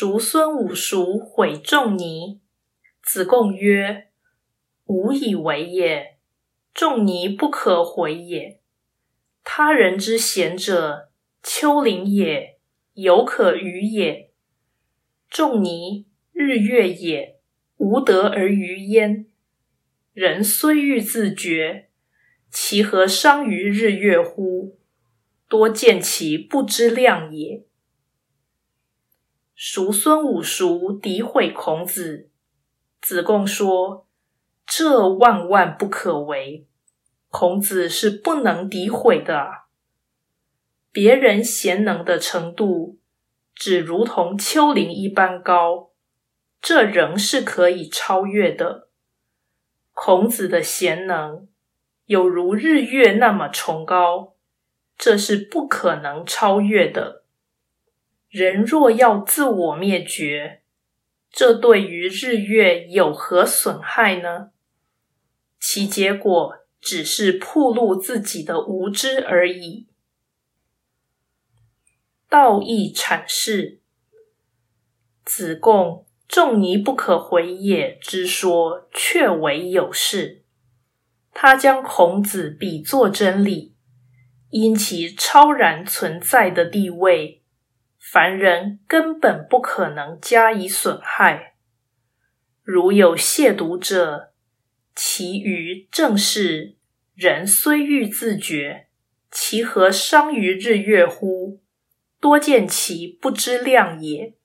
叔孙五叔毁仲尼。子贡曰：“吾以为也，仲尼不可毁也。他人之贤者，丘陵也，犹可与也。仲尼日月也，无德而于焉。人虽欲自绝，其何伤于日月乎？多见其不知量也。”叔孙五叔诋毁孔子，子贡说：“这万万不可为。孔子是不能诋毁的。别人贤能的程度，只如同丘陵一般高，这仍是可以超越的。孔子的贤能，有如日月那么崇高，这是不可能超越的。”人若要自我灭绝，这对于日月有何损害呢？其结果只是暴露自己的无知而已。道义阐释：子贡“仲尼不可回也”之说，确为有事。他将孔子比作真理，因其超然存在的地位。凡人根本不可能加以损害。如有亵渎者，其余正是人虽欲自觉，其何伤于日月乎？多见其不知量也。